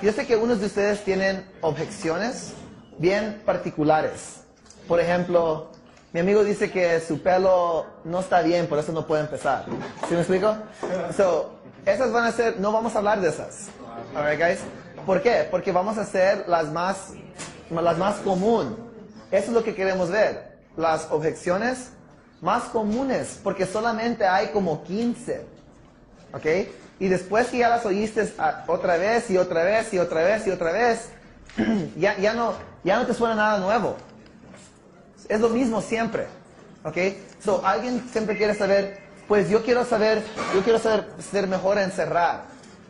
Yo sé que unos de ustedes tienen objeciones bien particulares. Por ejemplo, mi amigo dice que su pelo no está bien, por eso no puede empezar. ¿Sí me explico? So, esas van a ser, no vamos a hablar de esas. Alright, guys. ¿Por qué? Porque vamos a hacer las más, las más común. Eso es lo que queremos ver. Las objeciones más comunes, porque solamente hay como 15. ¿Ok? Y después que ya las oíste ah, otra vez y otra vez y otra vez y otra vez, ya, ya, no, ya no te suena nada nuevo. Es lo mismo siempre. ¿Ok? So, alguien siempre quiere saber, pues yo quiero saber, yo quiero saber ser mejor en cerrar.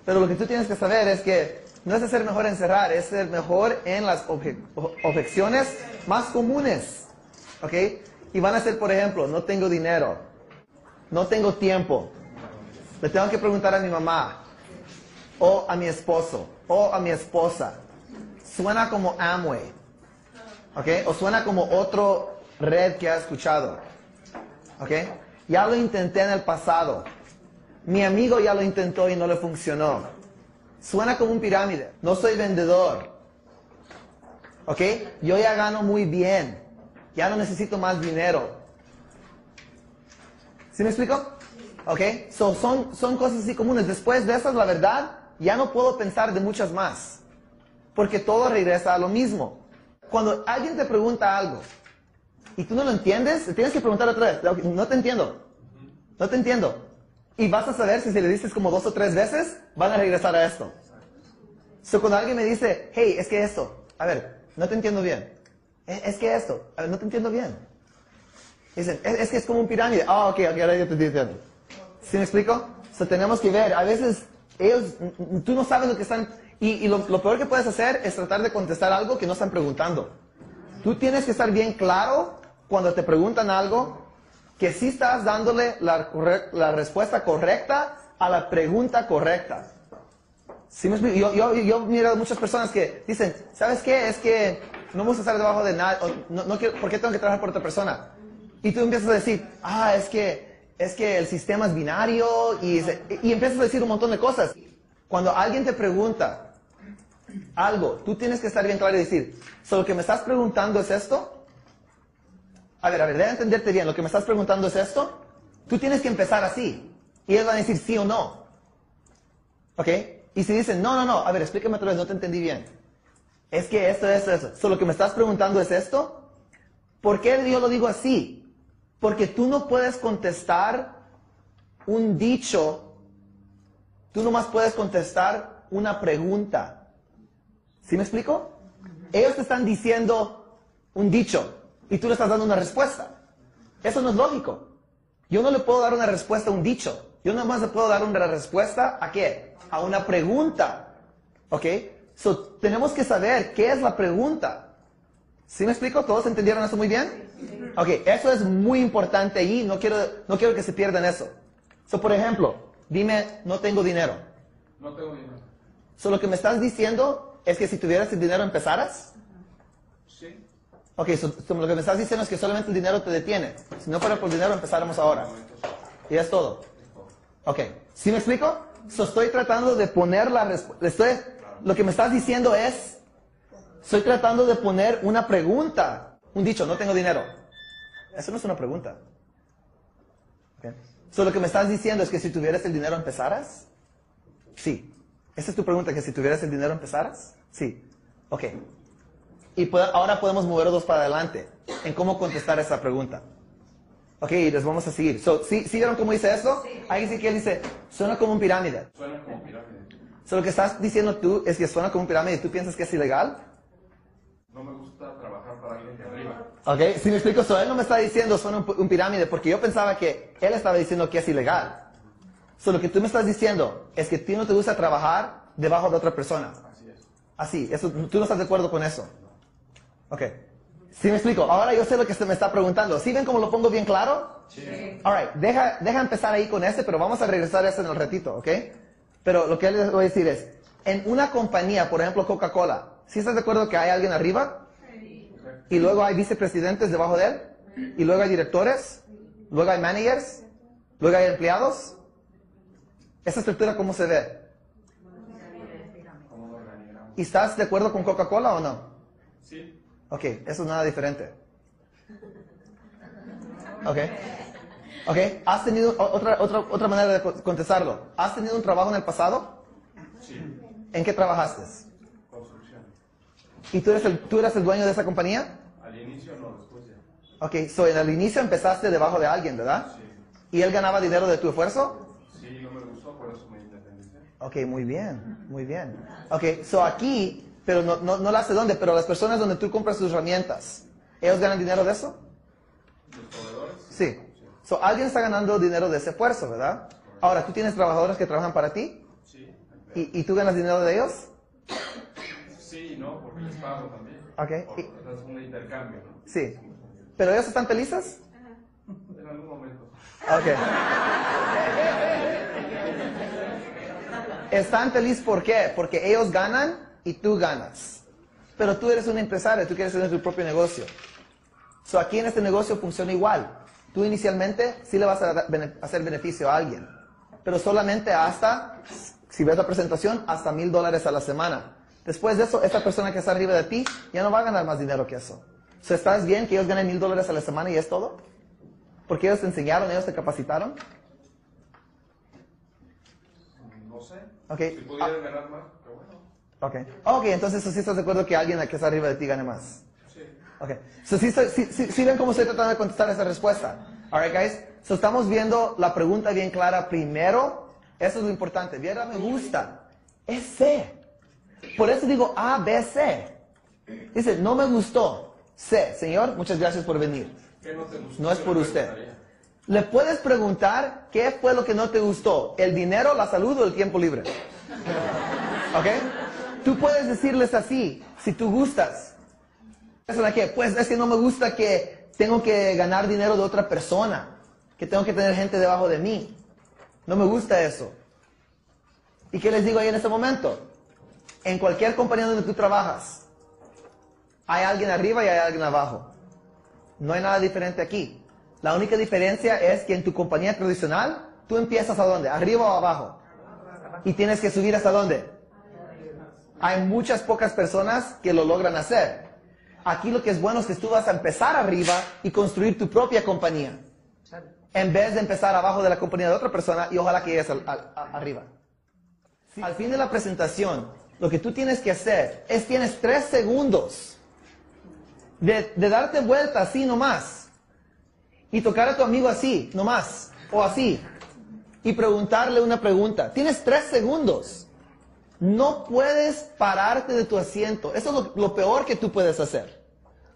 Pero lo que tú tienes que saber es que no es ser mejor en cerrar, es ser mejor en las obje- objeciones más comunes. ¿Ok? Y van a ser, por ejemplo, no tengo dinero, no tengo tiempo, le tengo que preguntar a mi mamá, o a mi esposo, o a mi esposa. Suena como Amway. ¿Ok? O suena como otro red que ha escuchado. ¿Ok? Ya lo intenté en el pasado. Mi amigo ya lo intentó y no le funcionó. Suena como un pirámide. No soy vendedor. ¿Ok? Yo ya gano muy bien. Ya no necesito más dinero. ¿Sí me explico? ¿Ok? So, son, son cosas así comunes. Después de esas, la verdad, ya no puedo pensar de muchas más. Porque todo regresa a lo mismo. Cuando alguien te pregunta algo y tú no lo entiendes, tienes que preguntar otra vez. "Ok, No te entiendo. No te entiendo. Y vas a saber si se le dices como dos o tres veces, van a regresar a esto. So, cuando alguien me dice, hey, es que esto, a ver, no te entiendo bien. "Eh, Es que esto, a ver, no te entiendo bien. Dicen, es, es que es como un pirámide. Ah, ok, ok, ahora yo te entiendo. ¿Sí me explico? So, tenemos que ver, a veces ellos, tú no sabes lo que están, y, y lo, lo peor que puedes hacer es tratar de contestar algo que no están preguntando. Tú tienes que estar bien claro cuando te preguntan algo, que sí estás dándole la, la respuesta correcta a la pregunta correcta. ¿Sí me explico? Yo, yo, yo muchas personas que dicen, ¿sabes qué? Es que no me gusta estar debajo de nadie, no, no ¿por qué tengo que trabajar por otra persona? Y tú empiezas a decir, ah, es que, es que el sistema es binario y, empiezas a decir un montón de cosas. Cuando alguien te pregunta algo, tú tienes que estar bien claro y decir, ¿so lo que me estás preguntando es esto? A ver, a ver, debe entenderte bien, lo que me estás preguntando es esto. Tú tienes que empezar así. Y ellos van a decir sí o no. ¿Ok? Y si dicen, no, no, no, a ver, explícame otra vez, no te entendí bien. Es que esto, esto, esto. So, lo que me estás preguntando es esto. ¿Por qué yo lo digo así? Porque tú no puedes contestar un dicho, tú nomás puedes contestar una pregunta. ¿Sí me explico? Ellos te están diciendo un dicho y tú le estás dando una respuesta. Eso no es lógico. Yo no le puedo dar una respuesta a un dicho. Yo nada más le puedo dar una respuesta a qué? A una pregunta. ¿Ok? So, tenemos que saber qué es la pregunta. ¿Sí me explico? ¿Todos entendieron eso muy bien? Ok, eso es muy importante y no quiero, no quiero que se pierdan eso. So, por ejemplo, dime, no tengo dinero. No tengo dinero. So, lo que me estás diciendo es que si tuvieras el dinero empezaras. Sí. Ok, so, so lo que me estás diciendo es que solamente el dinero te detiene. Si no fuera por dinero, empezáramos ahora. Y es todo. Ok, ¿sí me explico? So, estoy tratando de poner la respuesta. Lo que me estás diciendo es, estoy tratando de poner una pregunta. Un dicho, no tengo dinero. Eso no es una pregunta. Ok. So, lo que me estás diciendo es que si tuvieras el dinero empezaras. Sí. ¿Esa es tu pregunta? ¿Que si tuvieras el dinero empezaras? Sí. Ok. Y puede- ahora podemos movernos para adelante en cómo contestar esa pregunta. Ok, y les vamos a seguir. So, ¿sí, ¿sí vieron cómo dice esto? Ahí dice que él dice, suena como un pirámide. Suena como pirámide. So, lo que estás diciendo tú es que suena como un pirámide y tú piensas que es ilegal. No me gusta trabajar para alguien de arriba. ¿Ok? Si me explico, so, él no me está diciendo son un, un pirámide porque yo pensaba que él estaba diciendo que es ilegal. So, lo que tú me estás diciendo es que a ti no te gusta trabajar debajo de otra persona. Así es. Así, eso, tú no estás de acuerdo con eso. Ok. ¿Sí me explico? Ahora yo sé lo que se me está preguntando. ¿Sí ven cómo lo pongo bien claro? Sí. Alright, deja, deja empezar ahí con este, pero vamos a regresar a eso en el ratito, ¿ok? Pero lo que les voy a decir es, en una compañía, por ejemplo Coca-Cola, ¿sí estás de acuerdo que hay alguien arriba? Y luego hay vicepresidentes debajo de él, y luego hay directores, luego hay managers, luego hay empleados. ¿Esa estructura cómo se ve? ¿Y estás de acuerdo con Coca-Cola o no? Sí. Ok, eso es nada diferente. Ok. Ok, ¿has tenido otra, otra, otra manera de co- contestarlo? ¿Has tenido un trabajo en el pasado? Sí. ¿En qué trabajaste? Construcción. ¿Y tú eres el, tú eras el dueño de esa compañía? Inicio no, después ya. Ok, so en el inicio empezaste debajo de alguien, ¿verdad? Sí. ¿Y él ganaba dinero de tu esfuerzo? Sí, no me gustó, por eso me independicé. Ok, muy bien, muy bien. Ok, so aquí, pero no, no, no la sé dónde, pero las personas donde tú compras tus herramientas, ¿ellos ganan dinero de eso? ¿Los proveedores? Sí. So, alguien está ganando dinero de ese esfuerzo, ¿verdad? Ahora, ¿tú tienes trabajadores que trabajan para ti? Sí. ¿Y, y tú ganas dinero de ellos? Sí no, porque les pago también. Ok. Por- o sea, es un intercambio, ¿no? Sí. ¿Pero ellos están felices? En algún momento. Ok. Están felices ¿por qué? Porque ellos ganan y tú ganas. Pero tú eres un empresario, tú quieres tener tu propio negocio. So, aquí en este negocio funciona igual. Tú inicialmente sí le vas a hacer beneficio a alguien, pero solamente hasta, si ves la presentación, hasta mil dólares a la semana. Después de eso, esta persona que está arriba de ti ya no va a ganar más dinero que eso. So, ¿Estás bien que ellos ganen mil dólares a la semana y es todo? Porque ellos te enseñaron, ellos te capacitaron. No sé. Ok. Si pudieran ganar más, pero bueno. Ok. Ok, entonces sí estás de acuerdo que alguien que está arriba de ti gane más. Sí. Ok. So, sí, sí, ven cómo estoy tratando de contestar esa respuesta. Alright, guys. So, estamos viendo la pregunta bien clara primero. Eso es lo importante. Viera me gusta. Es C. Por eso digo A, B, C. Dice, no me gustó. C. Señor, muchas gracias por venir. ¿Qué no te gustó? No es ¿Qué por usted. Le puedes preguntar qué fue lo que no te gustó. ¿El dinero, la salud o el tiempo libre? ¿Ok? Tú puedes decirles así, si tú gustas. ¿Eso de qué? Pues es que no me gusta que tengo que ganar dinero de otra persona, que tengo que tener gente debajo de mí. No me gusta eso. ¿Y qué les digo ahí en este momento? En cualquier compañía donde tú trabajas, hay alguien arriba y hay alguien abajo. No hay nada diferente aquí. La única diferencia es que en tu compañía tradicional, tú empiezas a dónde? ¿Arriba o abajo? Y tienes que subir hasta dónde? Hay muchas pocas personas que lo logran hacer. Aquí lo que es bueno es que tú vas a empezar arriba y construir tu propia compañía. En vez de empezar abajo de la compañía de otra persona y ojalá que llegues al- arriba. Al fin de la presentación, lo que tú tienes que hacer es tienes tres segundos de, darte vuelta así nomás y tocar a tu amigo así, nomás, o así, y preguntarle una pregunta. Tienes tres segundos. No puedes pararte de tu asiento. Eso es lo, peor que tú puedes hacer.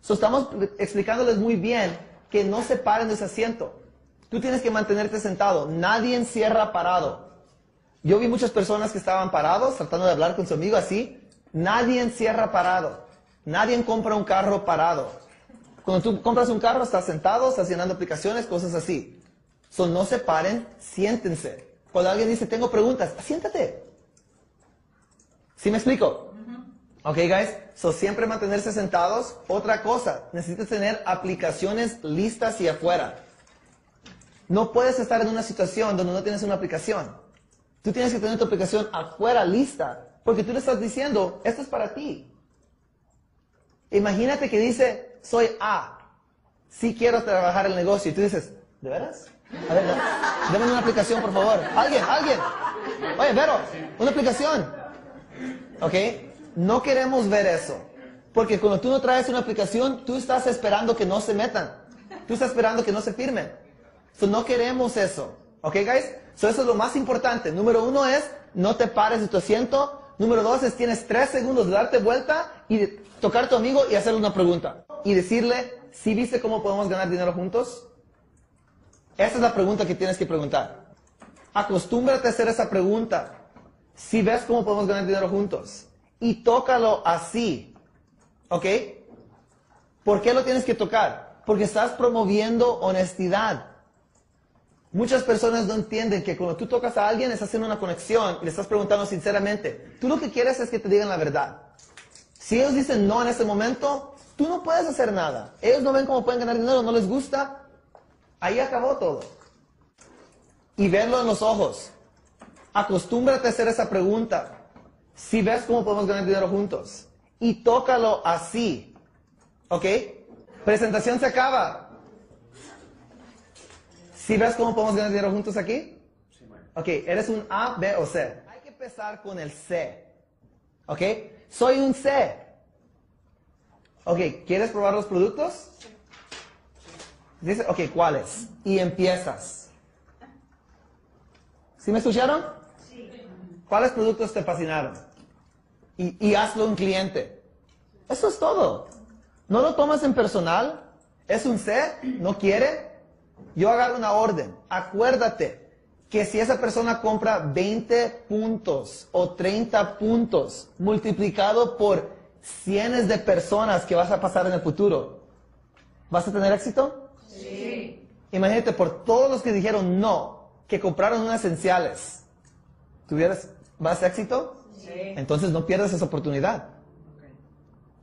Estamos explicándoles muy bien que no se paren de ese asiento. Tú tienes que mantenerte sentado. Nadie encierra parado. Yo vi muchas personas que estaban parados, tratando de hablar con su amigo así. Nadie encierra parado. Nadie compra un carro parado. Cuando tú compras un carro, estás sentado, estás llenando aplicaciones, cosas así. So, no se paren, siéntense. Cuando alguien dice, tengo preguntas, siéntate. ¿Sí me explico? Ok, guys. So, siempre mantenerse sentados. Otra cosa, necesitas tener aplicaciones listas y afuera. No puedes estar en una situación donde no tienes una aplicación. Tú tienes que tener tu aplicación afuera lista, porque tú le estás diciendo, esto es para ti. Imagínate que dice, soy A, sí quiero trabajar el negocio, y tú dices, ¿de veras? A ver, da- dame una aplicación, por favor. Alguien, alguien. Oye, Vero, una aplicación. ¿Ok? No queremos ver eso. Porque cuando tú no traes una aplicación, tú estás esperando que no se metan. Tú estás esperando que no se firmen. So, no queremos eso. ¿Ok, guys? So, eso es lo más importante. Número uno es, no te pares de tu asiento. Número dos es, tienes tres segundos de darte vuelta y tocar a tu amigo y hacerle una pregunta. Y decirle, ¿sí viste cómo podemos ganar dinero juntos? Esa es la pregunta que tienes que preguntar. Acostúmbrate a hacer esa pregunta. Si ves cómo podemos ganar dinero juntos. Y tócalo así. ¿Ok? ¿Por qué lo tienes que tocar? Porque estás promoviendo honestidad. Muchas personas no entienden que cuando tú tocas a alguien estás haciendo una conexión y le estás preguntando sinceramente. Tú lo que quieres es que te digan la verdad. Si ellos dicen no en ese momento, tú no puedes hacer nada. Ellos no ven cómo pueden ganar dinero, no les gusta. Ahí acabó todo. Y verlo en los ojos. Acostúmbrate a hacer esa pregunta. Si ves cómo podemos ganar dinero juntos. Y tócalo así. ¿Ok? Presentación se acaba. ¿Si ves cómo podemos ganar dinero juntos aquí? Ok, ¿eres un A, B o C? Hay que empezar con el C. ¿Ok? Soy un C. Ok, ¿quieres probar los productos? Dice, ok, ¿cuáles? Y empiezas. ¿Sí me escucharon? Sí. ¿Cuáles productos te fascinaron? Y, y hazlo un cliente. Eso es todo. No lo tomas en personal. Es un C, no quiere. Yo agarro una orden. Acuérdate que si esa persona compra 20 puntos o 30 puntos multiplicado por cientos de personas que vas a pasar en el futuro, ¿vas a tener éxito? Sí. Imagínate por todos los que dijeron no, que compraron unas esenciales. ¿Tuvieras más éxito? Sí. Entonces no pierdas esa oportunidad.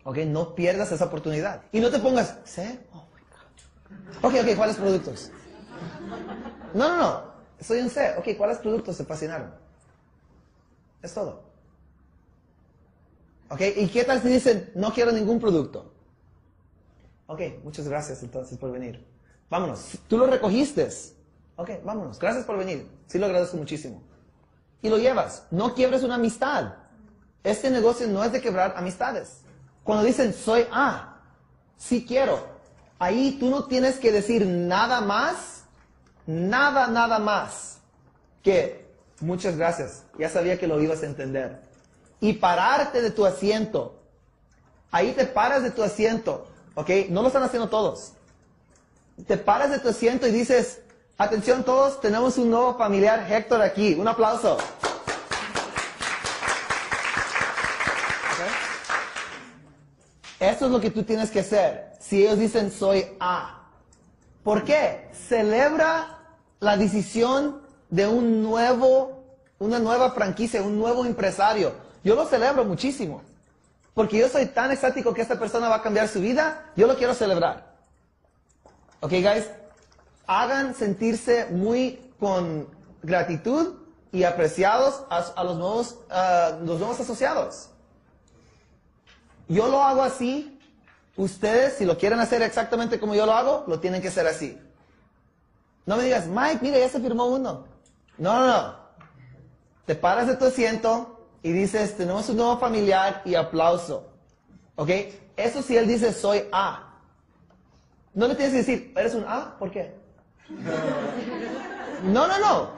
Ok, no pierdas esa oportunidad. Y no te pongas, ¿sí? Oh. Ok, ok, ¿cuáles productos? No, no, no. Soy un C. Ok, ¿cuáles productos te fascinaron? Es todo. Ok, ¿y qué tal si dicen, no quiero ningún producto? Ok, muchas gracias entonces por venir. Vámonos. Tú lo recogiste. Ok, vámonos. Gracias por venir. Sí lo agradezco muchísimo. Y lo llevas. No quiebres una amistad. Este negocio no es de quebrar amistades. Cuando dicen, soy A, sí quiero. Ahí tú no tienes que decir nada más nada, nada más que muchas gracias, ya sabía que lo ibas a entender. Y pararte de tu asiento. Ahí te paras de tu asiento, ¿ok? No lo están haciendo todos. Te paras de tu asiento y dices, atención todos, tenemos un nuevo familiar, Héctor, aquí. Un aplauso. Eso es lo que tú tienes que hacer. Si ellos dicen soy A. ¿Por qué? Celebra la decisión de un nuevo, una nueva franquicia, un nuevo empresario. Yo lo celebro muchísimo. Porque yo soy tan estático que esta persona va a cambiar su vida, yo lo quiero celebrar. Ok, guys, hagan sentirse muy con gratitud y apreciados a, los, nuevos, los nuevos asociados. Yo lo hago así. Ustedes, si lo quieren hacer exactamente como yo lo hago, lo tienen que hacer así. No me digas, Mike, mira, ya se firmó uno. No, no, no. Te paras de tu asiento y dices, tenemos un nuevo familiar y aplauso. ¿Ok? Eso si él dice, soy A. No le tienes que decir, ¿eres un A? ¿Por qué? No, no, no.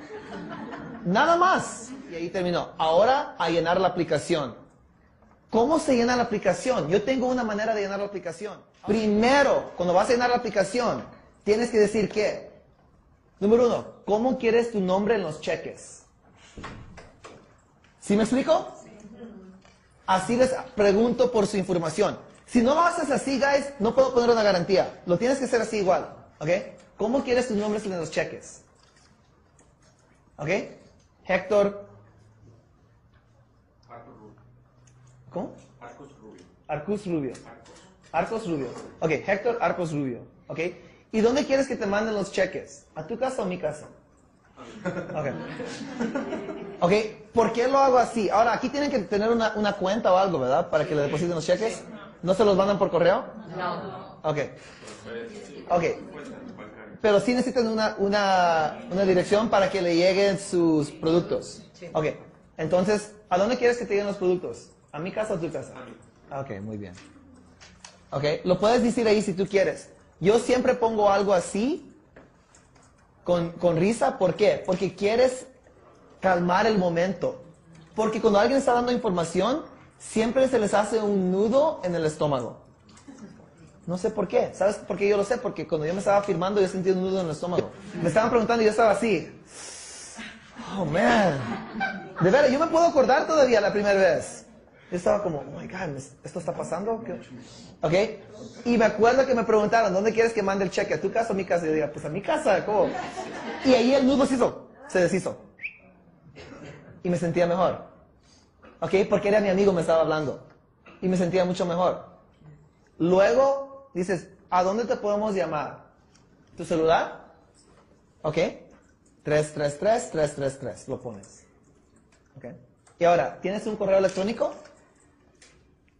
Nada más. Y ahí terminó. Ahora a llenar la aplicación. ¿Cómo se llena la aplicación? Yo tengo una manera de llenar la aplicación. Primero, cuando vas a llenar la aplicación, tienes que decir que Número uno, ¿cómo quieres tu nombre en los cheques? ¿Sí me explico? Así les pregunto por su información. Si no lo haces así, guys, no puedo poner una garantía. Lo tienes que hacer así igual. ¿Ok? ¿Cómo quieres tus nombres en los cheques? ¿Ok? Héctor. ¿Cómo? Arcos Rubio. Arcos Rubio. Arcos Rubio. Ok, Héctor Arcos Rubio. ¿Ok? ¿Y dónde quieres que te manden los cheques? ¿A tu casa o a mi casa? Ok. Ok, ¿por qué lo hago así? Ahora, aquí tienen que tener una, una cuenta o algo, ¿verdad? Para que le depositen los cheques. ¿No se los mandan por correo? No. Ok. Ok. Pero sí necesitan una, una, una dirección para que le lleguen sus productos. Ok. Entonces, ¿a dónde quieres que te lleguen los productos? ¿A mi casa o a tu casa? Ok, muy bien. Ok, lo puedes decir ahí si tú quieres. Yo siempre pongo algo así, con, risa, ¿por qué? Porque quieres calmar el momento. Porque cuando alguien está dando información, siempre se les hace un nudo en el estómago. No sé por qué. ¿Sabes por qué yo lo sé? Porque cuando yo me estaba firmando yo sentía un nudo en el estómago. Me estaban preguntando y yo estaba así. Oh, man. De veras, yo me puedo acordar todavía la primera vez. Yo estaba como, oh my God, ¿esto está pasando? ¿Ok? Y me acuerdo que me preguntaron, ¿dónde quieres que mande el cheque? ¿A tu casa o a mi casa? Y yo digo, pues a mi casa, ¿cómo? Y ahí el nudo se hizo, se deshizo. Y me sentía mejor. ¿Ok? Porque era mi amigo, me estaba hablando. Y me sentía mucho mejor. Luego dices, ¿a dónde te podemos llamar? ¿Tu celular? ¿Ok? 333, 333, lo pones. ¿Ok? Y ahora, ¿tienes un correo electrónico?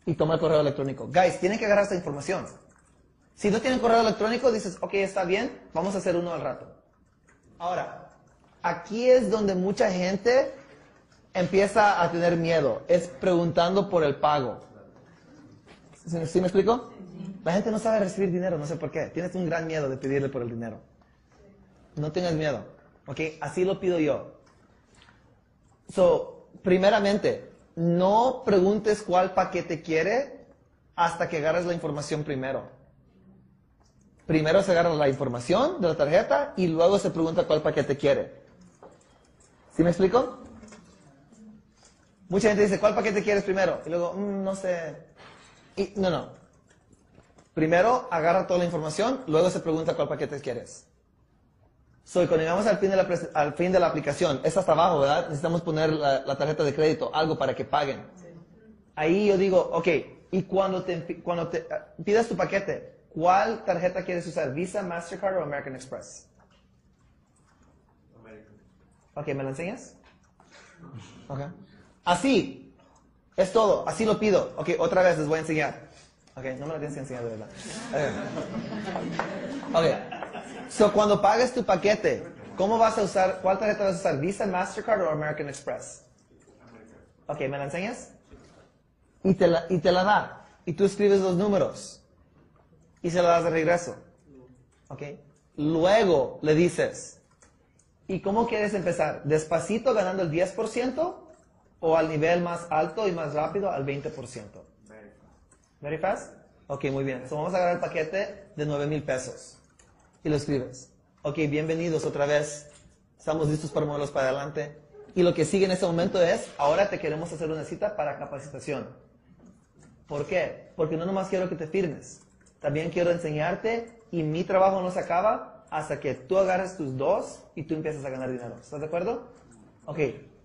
Y toma el correo electrónico. Guys, tienen que agarrar esta información. Si no tienen correo electrónico, dices, ok, está bien, vamos a hacer uno al rato. Ahora, aquí es donde mucha gente empieza a tener miedo. Es preguntando por el pago. ¿Sí, me explico? La gente no sabe recibir dinero, no sé por qué. Tienes un gran miedo de pedirle por el dinero. No tengas miedo. Ok, así lo pido yo. So, primeramente, no preguntes cuál paquete quiere hasta que agarres la información primero. Primero se agarra la información de la tarjeta y luego se pregunta cuál paquete quiere. ¿Sí me explico? Mucha gente dice, ¿cuál paquete quieres primero? Y luego, mm, no sé. No, no. Primero agarra toda la información, luego se pregunta cuál paquete quieres. Soy cuando llegamos al fin, de la, al fin de la aplicación, es hasta abajo, ¿verdad? Necesitamos poner la, tarjeta de crédito, algo para que paguen. Ahí yo digo, ok, y cuando te, cuando te ah, pidas tu paquete, ¿cuál tarjeta quieres usar? ¿Visa, Mastercard o American Express? American. Ok, ¿me la enseñas? Ok. Así, es todo, así lo pido. Ok, otra vez les voy a enseñar. Ok, no me lo tienes que enseñar de verdad. Ok. So, cuando pagues tu paquete, ¿cómo vas a usar, cuál tarjeta vas a usar? ¿Visa, Mastercard o American Express? Ok, ¿me la enseñas? Y te la, y te la da. Y tú escribes los números. Y se la das de regreso. Ok. Luego le dices, ¿y cómo quieres empezar? ¿Despacito ganando el 10%? ¿O al nivel más alto y más rápido al 20%? Very fast. Ok, muy bien. So, vamos a agarrar el paquete de 9 mil pesos y lo escribes. Ok, bienvenidos otra vez. Estamos listos para moverlos para adelante. Y lo que sigue en este momento es, ahora te queremos hacer una cita para capacitación. ¿Por qué? Porque no nomás quiero que te firmes. También quiero enseñarte y mi trabajo no se acaba hasta que tú agarres tus dos y tú empiezas a ganar dinero. ¿Estás de acuerdo? Ok.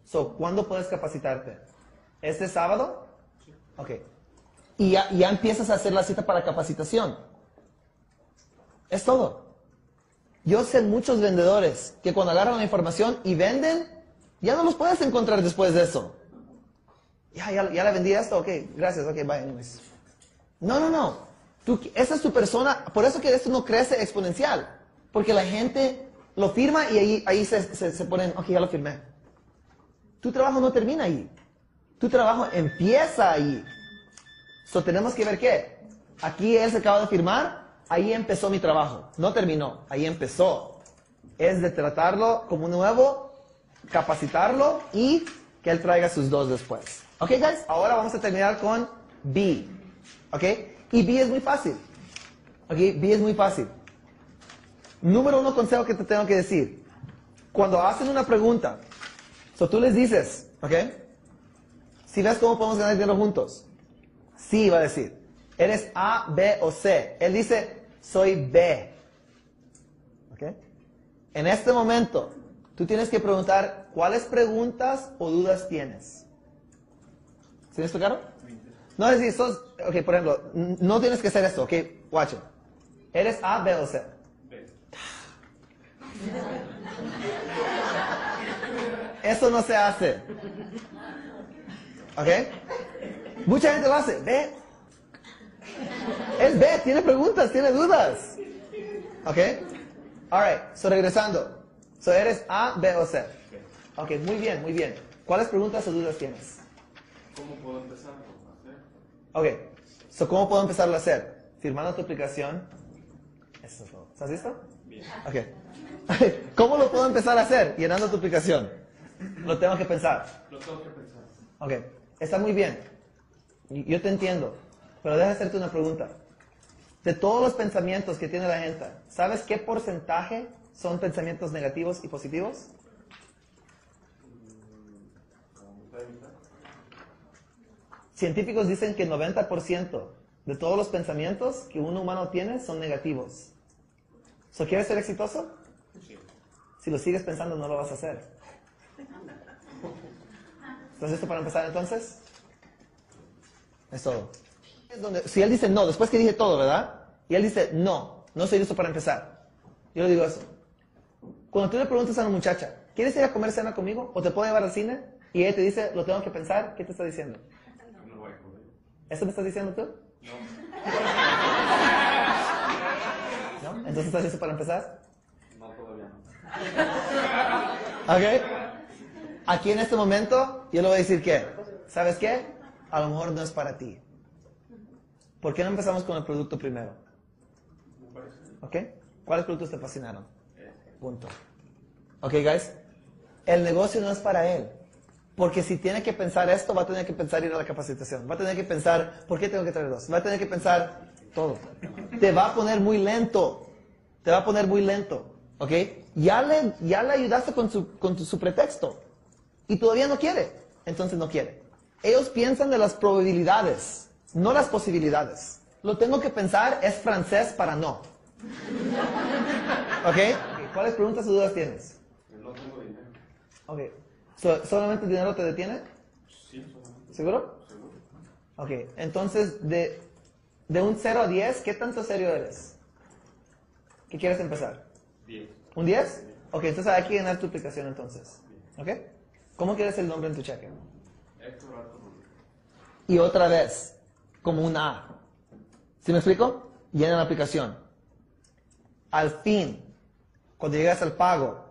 So, ¿cuándo puedes capacitarte? ¿Este sábado? Ok. Y ya, ya empiezas a hacer la cita para capacitación. Es todo. Yo sé muchos vendedores que cuando agarran la información y venden, ya no los puedes encontrar después de eso. Ya, ya, le vendí esto, ok, gracias, ok, bye, anyways. No, no, no. Tú, esa es tu persona, por eso que esto no crece exponencial. Porque la gente lo firma y ahí, ahí se, se, ponen, ok, ya lo firmé. Tu trabajo no termina ahí. Tu trabajo empieza ahí. So, tenemos que ver qué. Aquí él se acaba de firmar, ahí empezó mi trabajo. No terminó, ahí empezó. Es de tratarlo como nuevo, capacitarlo y que él traiga sus dos después. ¿Ok, guys? Ahora vamos a terminar con B. ¿Ok? Y B es muy fácil. ¿Ok? B es muy fácil. Número uno consejo que te tengo que decir. Cuando hacen una pregunta, so tú les dices, ¿ok? Si ves cómo podemos ganar dinero juntos. Sí, va a decir. ¿Eres A, B o C? Él dice, soy B. ¿Ok? En este momento, tú tienes que preguntar cuáles preguntas o dudas tienes. ¿Sí me explicaron? No es decir, sos, ok, por ejemplo, no tienes que hacer esto, ok, watch it. ¿Eres A, B o C? B. Eso no se hace. ¿Ok? Mucha gente lo hace. B, él ve, tiene preguntas, tiene dudas. ¿Ok? Alright, so regresando. So eres A, B o C. Ok, muy bien, muy bien. ¿Cuáles preguntas o dudas tienes? ¿Cómo puedo empezar a hacer? Ok, so ¿cómo puedo empezarlo a hacer? Firmando tu aplicación. Eso es todo. ¿Estás listo? Bien. Ok. ¿Cómo lo puedo empezar a hacer? Llenando tu aplicación. Lo tengo que pensar. Lo tengo que pensar. Ok, está muy bien. Yo te entiendo. Pero déjame hacerte una pregunta. De todos los pensamientos que tiene la gente, ¿sabes qué porcentaje son pensamientos negativos y positivos? Científicos dicen que 90% de todos los pensamientos que un humano tiene son negativos. ¿So quieres ser exitoso? Si lo sigues pensando, no lo vas a hacer. ¿Estás listo para empezar entonces? Es todo. Donde- si él dice no, después que dije todo, ¿verdad? Y él dice no, no estoy listo para empezar. Yo le digo eso. Cuando tú le preguntas a una muchacha, ¿quieres ir a comer cena conmigo? ¿O te puedo llevar al cine? Y ella te dice, lo tengo que pensar, ¿qué te está diciendo? No voy a comer. ¿Eso me estás diciendo tú? No. Entonces, ¿estás listo para empezar? No, todavía no. ¿Ok? Aquí en este momento, yo le voy a decir que, ¿sabes qué? A lo mejor no es para ti. ¿Por qué no empezamos con el producto primero? ¿Ok? ¿Cuáles productos te fascinaron? Punto. ¿Ok, guys? El negocio no es para él. Porque si tiene que pensar esto, va a tener que pensar ir a la capacitación. Va a tener que pensar, ¿por qué tengo que traer dos? Va a tener que pensar todo. Te va a poner muy lento. Te va a poner muy lento. ¿Ok? Ya le, ya le ayudaste con, su, con su pretexto. Y todavía no quiere. Entonces no quiere. Ellos piensan de las probabilidades, no las posibilidades. Lo tengo que pensar es francés para no. ¿Ok? ¿Cuáles preguntas o dudas tienes? No tengo dinero. Ok. So- ¿Solamente el dinero te detiene? Sí, solamente. ¿Seguro? Seguro. Ok. Entonces, de, de un 0 a 10, ¿qué tanto serio eres? ¿Qué quieres empezar? Diez. ¿Un 10? Ok, entonces hay que llenar tu aplicación entonces. ¿Ok? ¿Cómo quieres el nombre en tu cheque? Héctor Rubio. Y otra vez, como un A. ¿Sí me explico? Llena la aplicación. Al fin, cuando llegas al pago,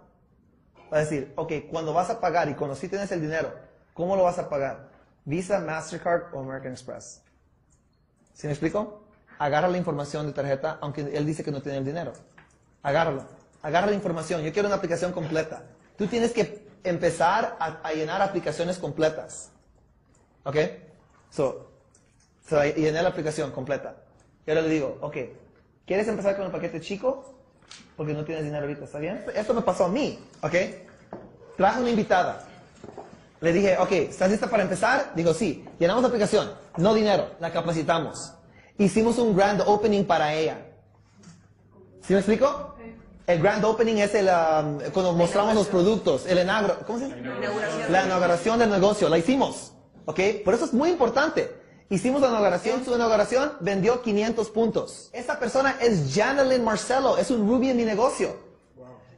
va a decir, ok, cuando vas a pagar y cuando sí tienes el dinero, ¿cómo lo vas a pagar? Visa, Mastercard o American Express. ¿Sí me explico? Agarra la información de tarjeta, aunque él dice que no tiene el dinero. Agárralo. Agarra la información. Yo quiero una aplicación completa. Tú tienes que empezar a, a llenar aplicaciones completas. ¿Ok? So, so, llené la aplicación completa. Y ahora le digo, ok, ¿quieres empezar con el paquete chico? Porque no tienes dinero ahorita, ¿está bien? Esto me pasó a mí, ¿ok? Traje una invitada. Le dije, ok, ¿estás lista para empezar? Digo, sí. Llenamos la aplicación, no dinero, la capacitamos. Hicimos un grand opening para ella. ¿Sí me explico? El grand opening es el, um, cuando mostramos los productos, el inaugural, ¿cómo se llama? La inauguración del negocio, la hicimos. ¿Ok? Por eso es muy importante. Hicimos la inauguración, su inauguración vendió 500 puntos. Esta persona es Janelyn Marcelo, es un Ruby en mi negocio.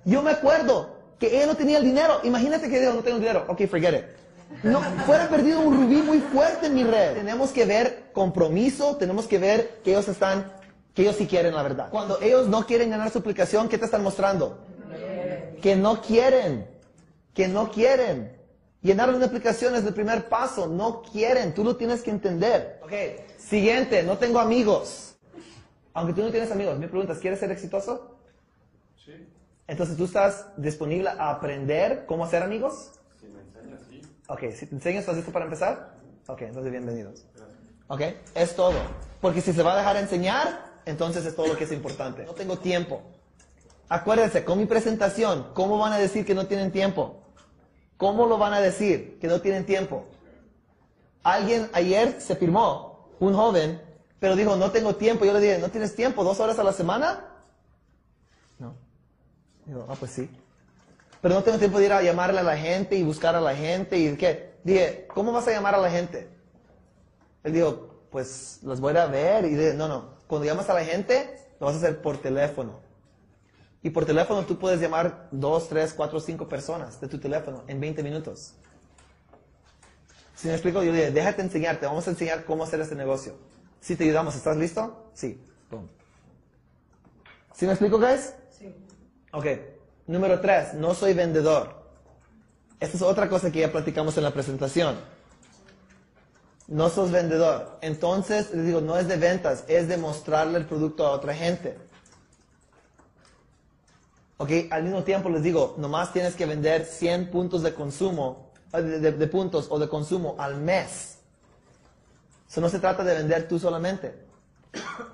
Yo me acuerdo que ella no tenía el dinero. Imagínate que digo, no tengo dinero. Ok, forget it. No, fuera perdido un rubí muy fuerte en mi red. Tenemos que ver compromiso, tenemos que ver que ellos están, que ellos sí quieren la verdad. Cuando ellos no quieren ganar su aplicación, ¿qué te están mostrando? Que no quieren, que no quieren. Llenar una aplicación es el primer paso, no quieren, tú lo tienes que entender. Ok, siguiente, no tengo amigos. Aunque tú no tienes amigos, me preguntas, ¿quieres ser exitoso? Sí. Entonces, ¿tú estás disponible a aprender cómo hacer amigos? Si me enseñas, sí. Ok, si te enseño, ¿estás listo para empezar? Ok, entonces bienvenidos. Ok, es todo. Porque si se va a dejar enseñar, entonces es todo lo que es importante. No tengo tiempo. Acuérdense, con mi presentación, ¿cómo van a decir que no tienen tiempo? ¿Cómo lo van a decir que no tienen tiempo? Alguien ayer se firmó, un joven, pero dijo, no tengo tiempo. Yo le dije, ¿no tienes tiempo? ¿Dos horas a la semana? No. Digo, ah, pues sí. Pero no tengo tiempo de ir a llamarle a la gente y buscar a la gente y qué. Dije, ¿cómo vas a llamar a la gente? Él dijo, pues los voy a ver. Y dije, no, no. Cuando llamas a la gente, lo vas a hacer por teléfono. Y por teléfono tú puedes llamar dos, tres, cuatro, cinco personas de tu teléfono en 20 minutos. Si me explico, yo le dije, déjate enseñarte, vamos a enseñar cómo hacer este negocio. Si te ayudamos, ¿estás listo? Sí. Boom. ¿Sí me explico, guys? Sí. Ok. Número tres, no soy vendedor. Esta es otra cosa que ya platicamos en la presentación. No sos vendedor. Entonces, les digo, no es de ventas, es de mostrarle el producto a otra gente. Ok, al mismo tiempo les digo, nomás tienes que vender 100 puntos de consumo, eh, de, puntos o de consumo al mes. Eso no se trata de vender tú solamente.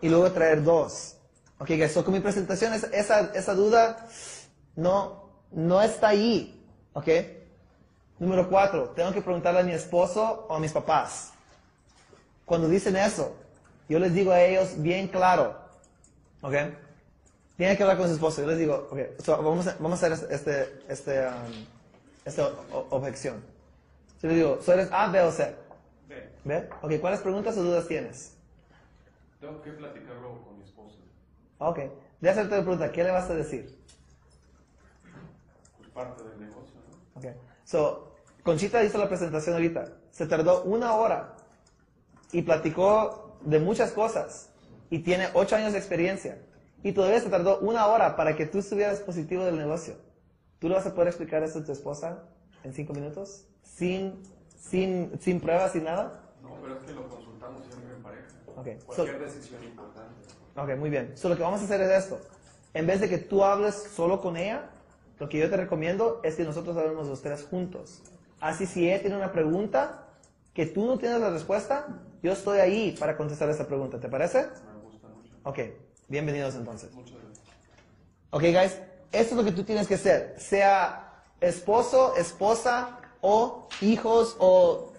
y luego traer dos. Ok, guys, so con mi presentación, esa, esa duda no, no está ahí. Ok. Número cuatro, tengo que preguntarle a mi esposo o a mis papás. Cuando dicen eso, yo les digo a ellos bien claro. Ok. Tienen que hablar con su esposo. Yo les digo, ok, so vamos, a, vamos a hacer este, este, um, esta objeción. Yo les digo, ¿so eres A, B o C? B. ¿Ve? Ok, ¿cuáles preguntas o dudas tienes? Tengo que platicarlo con mi esposa. Ok, de hacerte la pregunta, ¿qué le vas a decir? Pues parte del negocio, ¿no? Ok, so, Conchita hizo la presentación ahorita. Se tardó una hora y platicó de muchas cosas y tiene ocho años de experiencia. Y todavía se tardó una hora para que tú estuvieras positivo del negocio. ¿Tú le vas a poder explicar eso a tu esposa en cinco minutos? ¿Sin, sin, sin pruebas, sin nada? No, pero es que lo consultamos siempre en pareja. Ok, so- Cualquier decisión importante. Ok, muy bien. So, lo que vamos a hacer es esto. En vez de que tú hables solo con ella, lo que yo te recomiendo es que nosotros hablemos los tres juntos. Así si ella tiene una pregunta que tú no tienes la respuesta, yo estoy ahí para contestar esa pregunta. ¿Te parece? Me gusta mucho. Ok, bienvenidos entonces. Muchas gracias. Ok, guys, esto es lo que tú tienes que hacer. Sea esposo, esposa o hijos o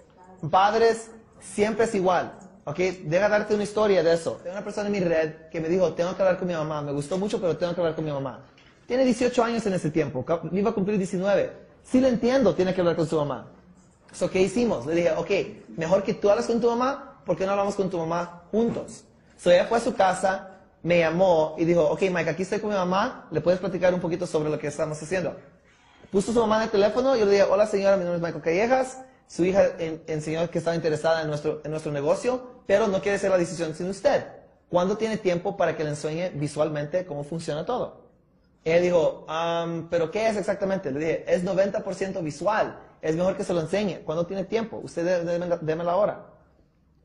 padres, siempre es igual. Ok, deja darte una historia de eso. Tengo una persona en mi red que me dijo, tengo que hablar con mi mamá. Me gustó mucho, pero tengo que hablar con mi mamá. Tiene 18 años en ese tiempo. Iba a cumplir 19. Sí le entiendo, tiene que hablar con su mamá. So, ¿qué hicimos? Le dije, ok, mejor que tú hables con tu mamá, ¿por qué no hablamos con tu mamá juntos? So, ella fue a su casa, me llamó y dijo, ok, Mike, aquí estoy con mi mamá, ¿le puedes platicar un poquito sobre lo que estamos haciendo? Puso su mamá en el teléfono, yo le dije, hola señora, mi nombre es Michael Callejas, su hija en- enseñó que estaba interesada en nuestro, en nuestro negocio, pero no quiere hacer la decisión sin usted. ¿Cuándo tiene tiempo para que le enseñe visualmente cómo funciona todo? Ella dijo, "Am, ¿pero qué es exactamente? Le dije, es 90% visual. Es mejor que se lo enseñe. ¿Cuándo tiene tiempo? Usted dé- déme, la hora.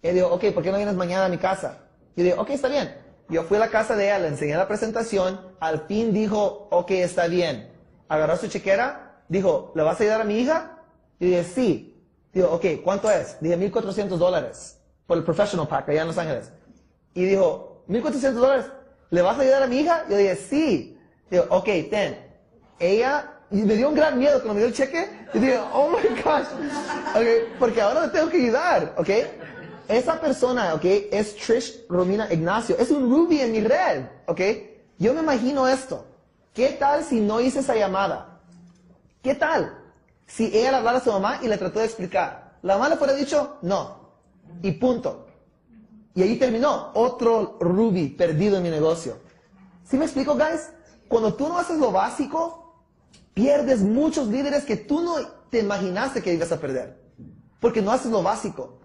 Ella dijo, ok, ¿por qué no vienes mañana a mi casa? Yo dije, ok, está bien. Yo fui a la casa de ella, le enseñé la presentación. Al fin dijo, ok, está bien. Agarró su chequera, dijo, ¿le vas a ayudar a mi hija? Yo dije, sí. Dijo, ok, ¿cuánto es? Dije, 1.400 dólares por el Professional Pack allá en Los Ángeles. Y dijo, 1.400 dólares, ¿le vas a ayudar a mi hija? Yo dije, sí. Digo, ok, ten. Ella, y me dio un gran miedo cuando me dio el cheque. Y dije, oh my gosh. Ok, porque ahora le tengo que ayudar, ok. Esa persona, ok, es Trish Romina Ignacio. Es un Ruby en mi red, ok. Yo me imagino esto. ¿Qué tal si no hice esa llamada? ¿Qué tal si ella le hablara a su mamá y le trató de explicar? La mamá le fuera dicho, no. Y punto. Y ahí terminó. Otro Ruby perdido en mi negocio. ¿Sí me explico, guys? Cuando tú no haces lo básico, pierdes muchos líderes que tú no te imaginaste que ibas a perder. Porque no haces lo básico.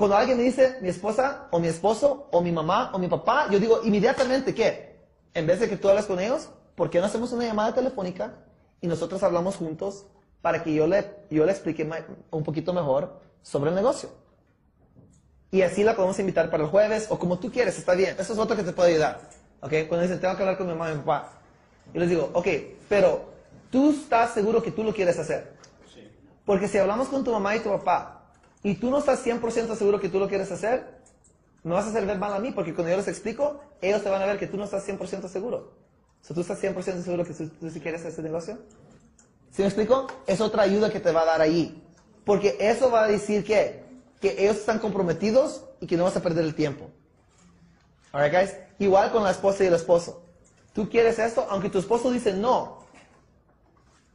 Cuando alguien me dice mi esposa, o mi esposo, o mi mamá, o mi papá, yo digo inmediatamente que, en vez de que tú hables con ellos, ¿por qué no hacemos una llamada telefónica y nosotros hablamos juntos para que yo le, yo le explique un poquito mejor sobre el negocio? Y así la podemos invitar para el jueves o como tú quieres, está bien. Eso es otro que te puede ayudar. ¿Ok? Cuando dicen, tengo que hablar con mi mamá y mi papá. Yo les digo, ok, pero tú estás seguro que tú lo quieres hacer. Sí. Porque si hablamos con tu mamá y tu papá y tú no estás 100% seguro que tú lo quieres hacer, me vas a hacer ver mal a mí porque cuando yo les explico, ellos te van a ver que tú no estás 100% seguro. So, ¿Tú estás 100% seguro que tú, tú sí quieres ese negocio? ¿Sí me explico? Es otra ayuda que te va a dar ahí. Porque eso va a decir que, que ellos están comprometidos y que no vas a perder el tiempo. Alright, guys? Igual con la esposa y el esposo. Tú quieres esto, aunque tu esposo dice no.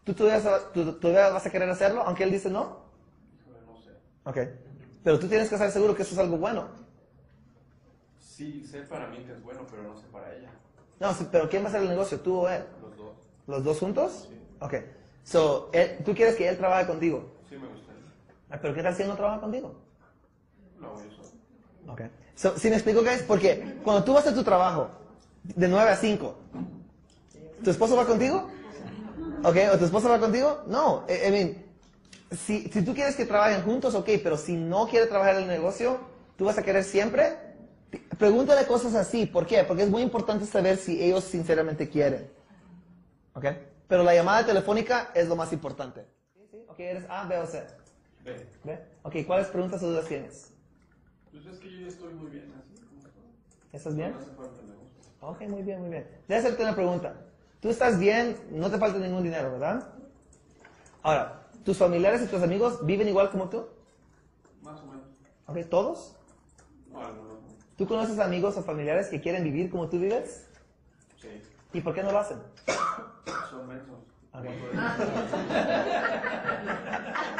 ¿Tú todavía, tú todavía vas a querer hacerlo, aunque él dice no? No. Ok. Pero tú tienes que estar seguro que eso es algo bueno. Sí, sé para mí que es bueno, pero no sé para ella. No, sí, pero ¿quién va a hacer el negocio? ¿Tú o él? Los dos. ¿Los dos juntos? Sí. Ok. So, él- ¿tú quieres que él trabaje contigo? Sí me gustaría. Ah, ¿Pero qué tal si él no trabaja contigo? Hago yo solo. Ok. So, ¿Sí me explico, guys? Porque cuando tú vas a tu trabajo, de 9 a 5, ¿tu esposo va contigo? Ok, ¿o tu esposa va contigo? No. I, I mean, si, si tú quieres que trabajen juntos, ok, pero si no quiere trabajar en el negocio, ¿tú vas a querer siempre? Pregúntale cosas así. ¿Por qué? Porque es muy importante saber si ellos sinceramente quieren. ¿Ok? Pero la llamada telefónica es lo más importante. Sí, sí. Ok, eres A, B o C. Ve. ¿Ve? Ok, ¿cuáles preguntas o dudas tienes? Pues es que yo ya estoy muy bien así. como estoy. ¿Estás bien? No hace falta el negocio. Ok, muy bien, muy bien. Déjame hacerte una pregunta. Tú estás bien, no te falta ningún dinero, ¿verdad? Ahora, ¿tus familiares y tus amigos viven igual como tú? Más o menos. Ok, ¿todos? No, algunos no. ¿Tú conoces amigos o familiares que quieren vivir como tú vives? Sí. ¿Y por qué no lo hacen? Son mensos.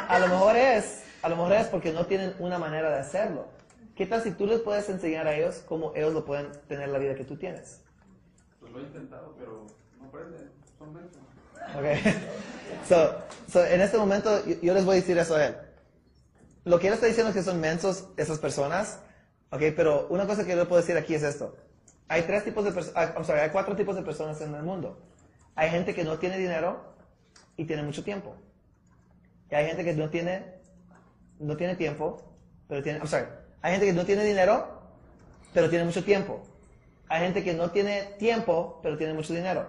A lo mejor es, a lo mejor es porque no tienen una manera de hacerlo. ¿Qué tal si tú les puedes enseñar a ellos cómo ellos lo pueden tener la vida que tú tienes? Pues lo he intentado, pero no aprenden. Son mensos. Okay. So, so, en este momento yo, les voy a decir eso a él. Lo que él está diciendo es que son mensos esas personas, okay, pero una cosa que yo le puedo decir aquí es esto. Hay tres tipos de personas, sorry, hay cuatro tipos de personas en el mundo. Hay gente que no tiene dinero y tiene mucho tiempo. Y hay gente que no tiene, no tiene tiempo, pero tiene, I'm sorry, hay gente que no tiene dinero, pero tiene mucho tiempo. Hay gente que no tiene tiempo, pero tiene mucho dinero.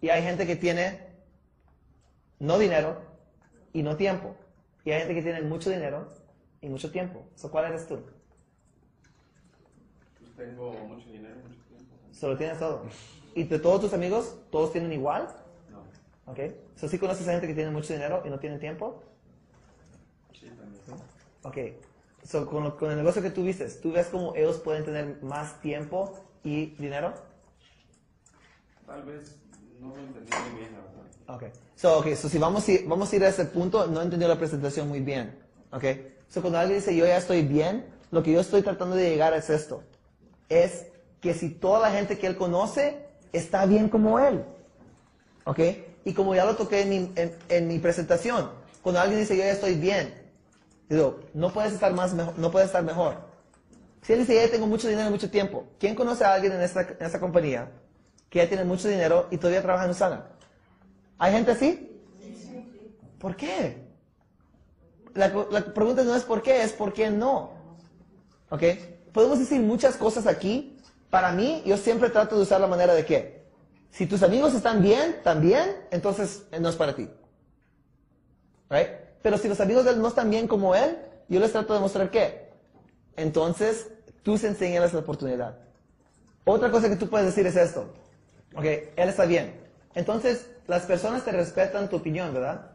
Y hay gente que tiene no dinero y no tiempo. Y hay gente que tiene mucho dinero y mucho tiempo. So, ¿Cuál eres tú? Pues tengo mucho dinero, mucho tiempo. Solo tienes todo. ¿Y de todos tus amigos, todos tienen igual? No. ¿Ok? So, ¿Sí conoces a gente que tiene mucho dinero y no tiene tiempo? Sí, también. Ok. So, con, con el negocio que tú viste, ¿tú ves cómo ellos pueden tener más tiempo y dinero? Tal vez no lo entendí muy bien, la verdad. Ok. So, okay. So, si vamos ir, vamos a ir a ese punto, no entendió la presentación muy bien. Ok. So, cuando alguien dice yo ya estoy bien, lo que yo estoy tratando de llegar es esto. Es que si toda la gente que él conoce está bien como él. Ok. Y como ya lo toqué en mi, en, en mi presentación, cuando alguien dice yo ya estoy bien, digo, no puedes estar más mejor, no puedes estar mejor. Si él dice ya tengo mucho dinero mucho tiempo, ¿quién conoce a alguien en esta, en esta compañía que ya tiene mucho dinero y todavía trabaja en Usana? ¿Hay gente así? ¿Por qué? La, la pregunta no es por qué, es por qué no. ¿Ok? Podemos decir muchas cosas aquí. Para mí, yo siempre trato de usar la manera de que, si tus amigos están bien, también, entonces eh, no es para ti. Right? Pero si los amigos de él no están bien como él, yo les trato de mostrar que. Entonces, tú se enseñas la oportunidad. Otra cosa que tú puedes decir es esto. Ok, él está bien. Entonces, las personas te respetan tu opinión, ¿verdad?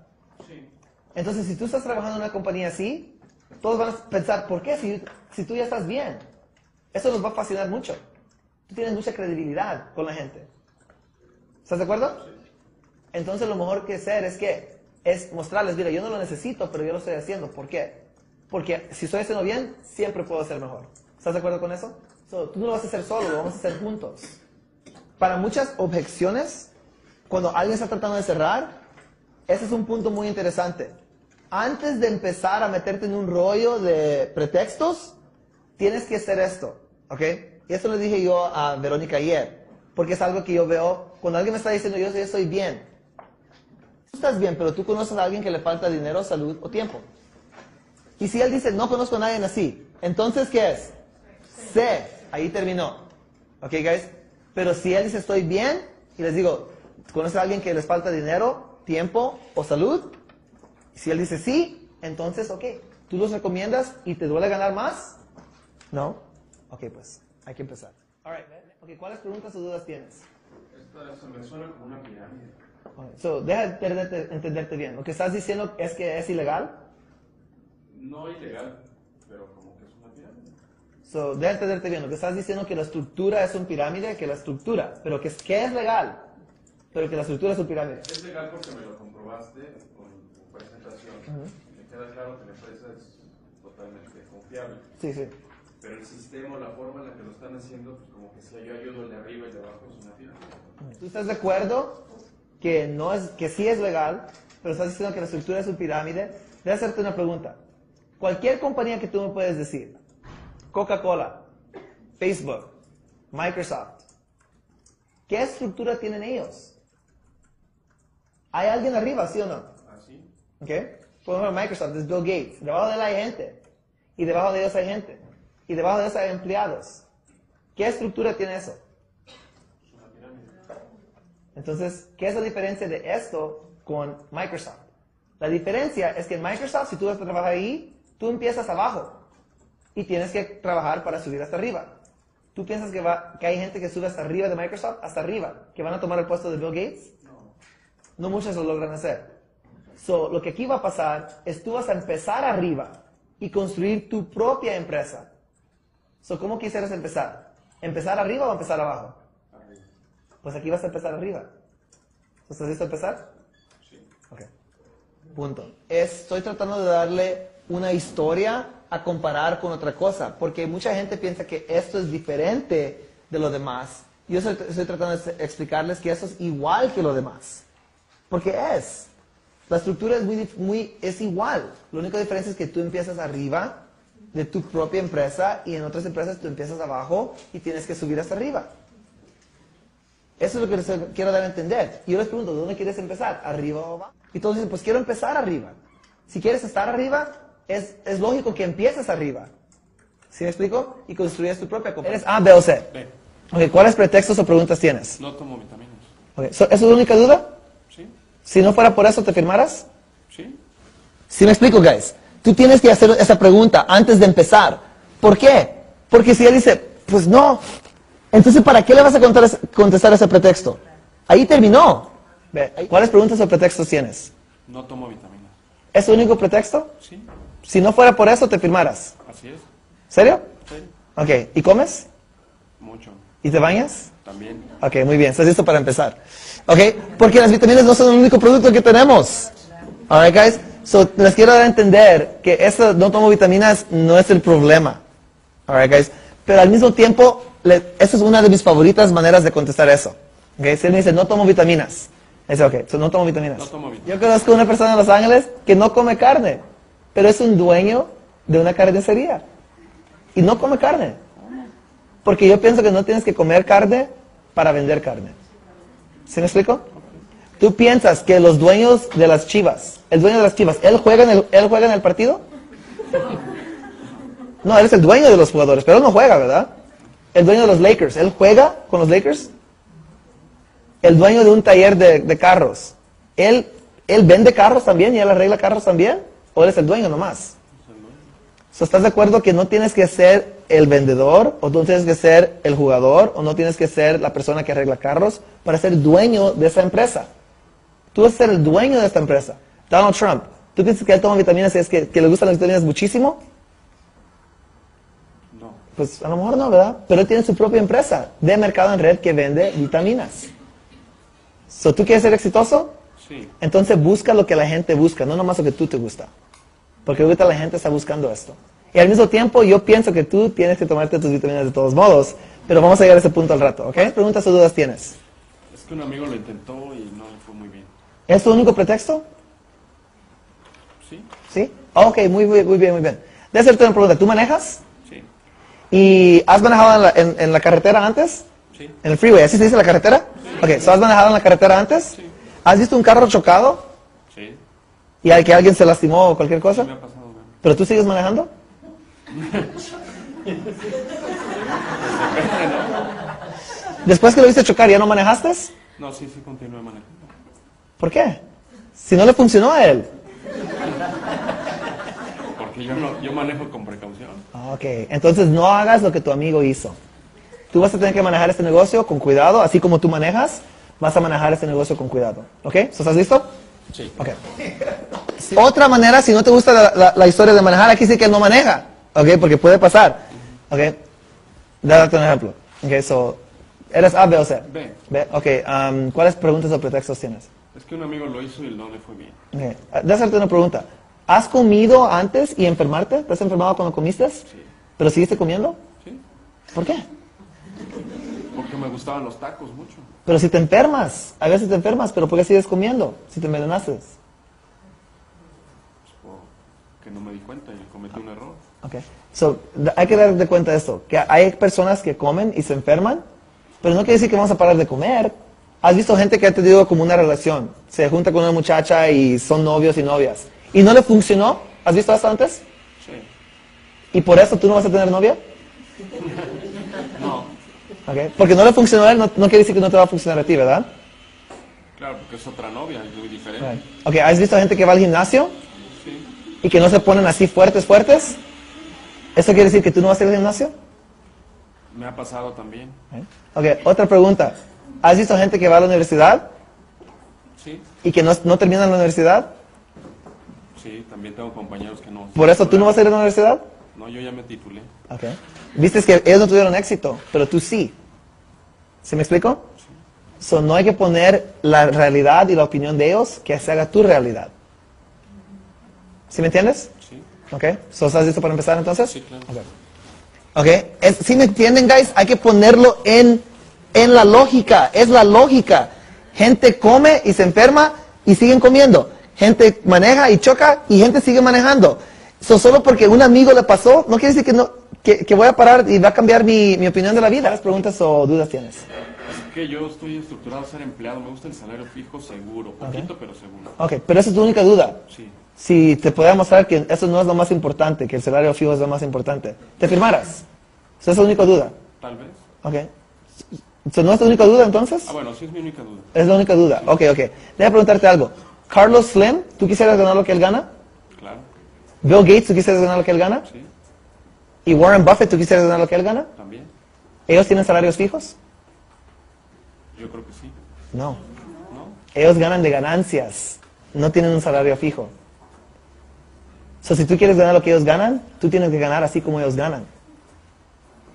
Sí. Entonces, si tú estás trabajando en una compañía así, todos van a pensar, ¿por qué? Si, si tú ya estás bien. Eso nos va a fascinar mucho. Tú tienes mucha credibilidad con la gente. ¿Estás de acuerdo? Entonces, lo mejor que hacer es que es mostrarles, mira, yo no lo necesito, pero yo lo estoy haciendo. ¿Por qué? Porque si estoy haciendo bien, siempre puedo hacer mejor. ¿Estás de acuerdo con eso? So, tú no lo vas a hacer solo, lo vamos a hacer juntos. Para muchas objeciones, cuando alguien está tratando de cerrar, ese es un punto muy interesante. Antes de empezar a meterte en un rollo de pretextos, tienes que hacer esto, ¿ok? Y eso lo dije yo a Verónica ayer, porque es algo que yo veo cuando alguien me está diciendo yo, yo estoy bien. Tú estás bien, pero tú conoces a alguien que le falta dinero, salud o tiempo. Y si él dice, no conozco a nadie así, entonces, ¿qué es? Sé, ahí terminó. ¿Ok, guys? Pero si él dice, estoy bien, y les digo, ¿conoces a alguien que les falta dinero, tiempo o salud? Si él dice sí, entonces, ok, ¿tú los recomiendas y te duele ganar más? No. Ok, pues, hay que empezar. Alright. Ok, ¿cuáles preguntas o dudas tienes? Esta se me suena como una pirámide. So, deja de entenderte, entenderte bien. Lo que estás diciendo es que es ilegal. No ilegal, pero como que es una pirámide. So, entenderte bien. Lo que estás diciendo que la estructura es un pirámide, que la estructura, pero que es, que es legal, pero que la estructura es un pirámide. Es legal porque me lo comprobaste con tu presentación. Me queda claro que la empresa es totalmente confiable. Sí, sí. Pero el sistema o la forma en la que lo están haciendo, pues como que si yo ayudo el de arriba y el de abajo es una pirámide. ¿Tú estás de acuerdo que no es, que sí es legal, pero estás diciendo que la estructura es un pirámide? Déjame hacerte una pregunta. Cualquier compañía que tú me puedes decir, Coca-Cola, Facebook, Microsoft, ¿qué estructura tienen ellos? ¿Hay alguien arriba, sí o no? Así. ¿Ok? Por ejemplo, Microsoft es Bill Gates. Debajo de él hay gente. Y debajo de ellos hay gente. Y debajo de ellos hay empleados. ¿Qué estructura tiene eso? Entonces, ¿qué es la diferencia de esto con Microsoft? La diferencia es que en Microsoft, si tú vas a trabajar ahí, tú empiezas abajo y tienes que trabajar para subir hasta arriba. ¿Tú piensas que, va, que hay gente que sube hasta arriba de Microsoft? Hasta arriba, que van a tomar el puesto de Bill Gates? No muchos lo logran hacer. So, lo que aquí va a pasar es tú vas a empezar arriba y construir tu propia empresa. So, ¿Cómo quisieras empezar? ¿Empezar arriba o empezar abajo? Pues aquí vas a empezar arriba. ¿Estás listo a empezar? Sí. Ok. Punto. Estoy tratando de darle una historia a comparar con otra cosa, porque mucha gente piensa que esto es diferente de lo demás. Yo estoy, estoy tratando de explicarles que eso es igual que lo demás, porque es. La estructura es, muy, muy, es igual. La única diferencia es que tú empiezas arriba de tu propia empresa y en otras empresas tú empiezas abajo y tienes que subir hasta arriba. Eso es lo que les quiero dar a entender. Y yo les pregunto, ¿de dónde quieres empezar? ¿Arriba o abajo? Y todos dicen, pues quiero empezar arriba. Si quieres estar arriba, es, es lógico que empieces arriba. ¿Sí me explico? Y construyes tu propia compañía. ¿Eres A, B o C? B. ¿cuáles pretextos o preguntas tienes? No tomo vitaminas. Ok, so- ¿Esa es la única duda? ¿Sí? Si no fuera por eso, ¿te firmaras? ¿Sí? ¿Sí me explico, guys? Tú tienes que hacer esa pregunta antes de empezar. ¿Por qué? Porque si él dice, pues no, entonces ¿para qué le vas a contar contestar ese pretexto? Ahí terminó. ¿Cuáles preguntas o pretextos tienes? No tomo vitaminas. ¿Es el único pretexto? ¿Sí? Si no fuera por eso, te firmaras. Así es. ¿Serio? Sí. Ok. ¿Y comes? Mucho. ¿Y te bañas? También. Ok, muy bien. ¿Estás listo para empezar? Ok, porque las vitaminas no son el único producto que tenemos. Alright, guys. So, les quiero dar a entender que eso no tomo vitaminas no es el problema. Alright, guys. Pero al mismo tiempo, le- esa es una de mis favoritas maneras de contestar eso. Ok, si él me dice, no tomo vitaminas. Dice, ok, so no tomo vitaminas. No tomo vitaminas. Yo conozco una persona en Los Ángeles que no come carne, pero es un dueño de una carnicería. Y no come carne. Porque yo pienso que no tienes que comer carne para vender carne. ¿Sí me explico? ¿Tú piensas que los dueños de las chivas, el dueño de las chivas, él juega en el, él juega en el partido? No, él es el dueño de los jugadores, pero él no juega, ¿verdad? El dueño de los Lakers, ¿él juega con los Lakers? El dueño de un taller de, de carros, ¿él, ¿él vende carros también y él arregla carros también? ¿O él es el dueño nomás? So, ¿Estás de acuerdo que no tienes que ser el vendedor o no tienes que ser el jugador o no tienes que ser la persona que arregla carros para ser dueño de esa empresa? Tú vas a ser el dueño de esta empresa. Donald Trump, ¿tú piensas que él toma vitaminas y es que, que le gustan las vitaminas muchísimo? No. Pues a lo mejor no, ¿verdad? Pero él tiene su propia empresa de mercado en red que vende vitaminas. So, ¿Tú quieres ser exitoso? Sí. Entonces busca lo que la gente busca, no nomás lo que tú te gusta. Porque ahorita la gente está buscando esto. Y al mismo tiempo yo pienso que tú tienes que tomarte tus vitaminas de todos modos, pero vamos a llegar a ese punto al rato, ¿ok? ¿Preguntas o dudas tienes? Es que un amigo lo intentó y no le fue muy bien. ¿Es tu único pretexto? ¿Sí? ¿Sí? Ok, muy, muy, muy bien, muy bien. Déjame hacerte una pregunta. ¿Tú manejas? Sí. ¿Y has manejado en la, en- en la carretera antes? Sí. ¿En el freeway? ¿Así se dice la carretera? Ok, ¿so has manejado en la carretera antes? Sí. ¿Has visto un carro chocado Sí. y al que alguien se lastimó o cualquier cosa? Sí me ha pasado, güey. ¿Pero tú sigues manejando? Después que lo viste chocar, ¿ya no manejaste? No, sí, sí, continué manejando. ¿Por qué? Si no le funcionó a él. Porque yo, no, yo manejo con precaución. Ok, entonces no hagas lo que tu amigo hizo. Tú vas a tener que manejar este negocio con cuidado, así como tú manejas, vas a manejar este negocio con cuidado. ¿Ok? ¿So, ¿Estás listo? Sí. Ok. Otra manera, si no te gusta la, la- la historia de manejar, aquí sí que no maneja. ¿Ok? Porque puede pasar. ¿Ok? Date un ejemplo. Ok, so, ¿eres A, B o C? B. B, ok. um, ¿Cuáles preguntas o pretextos tienes? Es que un amigo lo hizo y no le fue bien. Ok. Déjame hacerte una pregunta. ¿Has comido antes y enfermarte? ¿Te has enfermado cuando comiste? Sí. ¿Pero seguiste comiendo? ¿Sí? ¿Por qué? Porque me gustaban los tacos mucho. Pero si te enfermas, a veces te enfermas, pero ¿por qué sigues comiendo si te envenenaste? Pues porque no me di cuenta y cometí un error. Okay. So, hay que dar de cuenta de esto, que hay personas que comen y se enferman, pero no quiere decir que vamos a parar de comer. ¿Has visto gente que ha tenido como una relación? Se junta con una muchacha y son novios y novias. ¿Y no le funcionó? ¿Has visto eso antes? Sí. ¿Y por eso tú no vas a tener novia? Okay. Porque no le funcionó a él, no, no quiere decir que no te va a funcionar a ti, ¿verdad? Claro, porque es otra novia, es muy diferente. Right. Ok, ¿has visto gente que va al gimnasio Sí. y que no se ponen así fuertes, fuertes? ¿Eso quiere decir que tú no vas a ir al gimnasio? Me ha pasado también. ¿Eh? Ok, otra pregunta. ¿Has visto gente que va a la universidad Sí, y que no, no termina la universidad? sí, también tengo compañeros que no. ¿Por eso tú no vas a ir a la universidad? No, yo ya me titulé. Ok. Viste que ellos no tuvieron éxito, pero tú sí. ¿Se me explico? So, no hay que poner la realidad y la opinión de ellos que se haga tu realidad. ¿Sí me entiendes? Sí, Ok. So, ¿Estás listo para empezar entonces? sí, claro. Ok. Es- ¿Sí me entienden, guys? Hay que ponerlo en, en la lógica. Es la lógica. Gente come y se enferma y siguen comiendo. Gente maneja y choca y gente sigue manejando. So, solo porque un amigo le pasó, no quiere decir que, no, que, que voy a parar y va a cambiar mi, mi opinión de la vida. ¿Cuáles preguntas o dudas tienes? Es que yo estoy estructurado a ser empleado. Me gusta el salario fijo seguro. Poquito, pero seguro. Ok, pero esa es tu única duda. Sí. Si te pudiera mostrar que eso no es lo más importante, que el salario fijo es lo más importante, ¿te firmaras? Esa es la única duda. Tal vez. Ok. So, ¿No es tu única duda entonces? Ah, bueno, sí es mi única duda. Es la única duda. Ok, ok. Déjame preguntarte algo. Carlos Slim, ¿tú quisieras ganar lo que él gana? Claro. Bill Gates, ¿tú quisieras ganar lo que él gana? Sí, ¿Y Warren Buffett, tú quisieras ganar lo que él gana? también. ¿Ellos tienen salarios fijos? Yo creo que sí. No. ¿No? Ellos ganan de ganancias. No tienen un salario fijo. So, si tú quieres ganar lo que ellos ganan, tú tienes que ganar así como ellos ganan.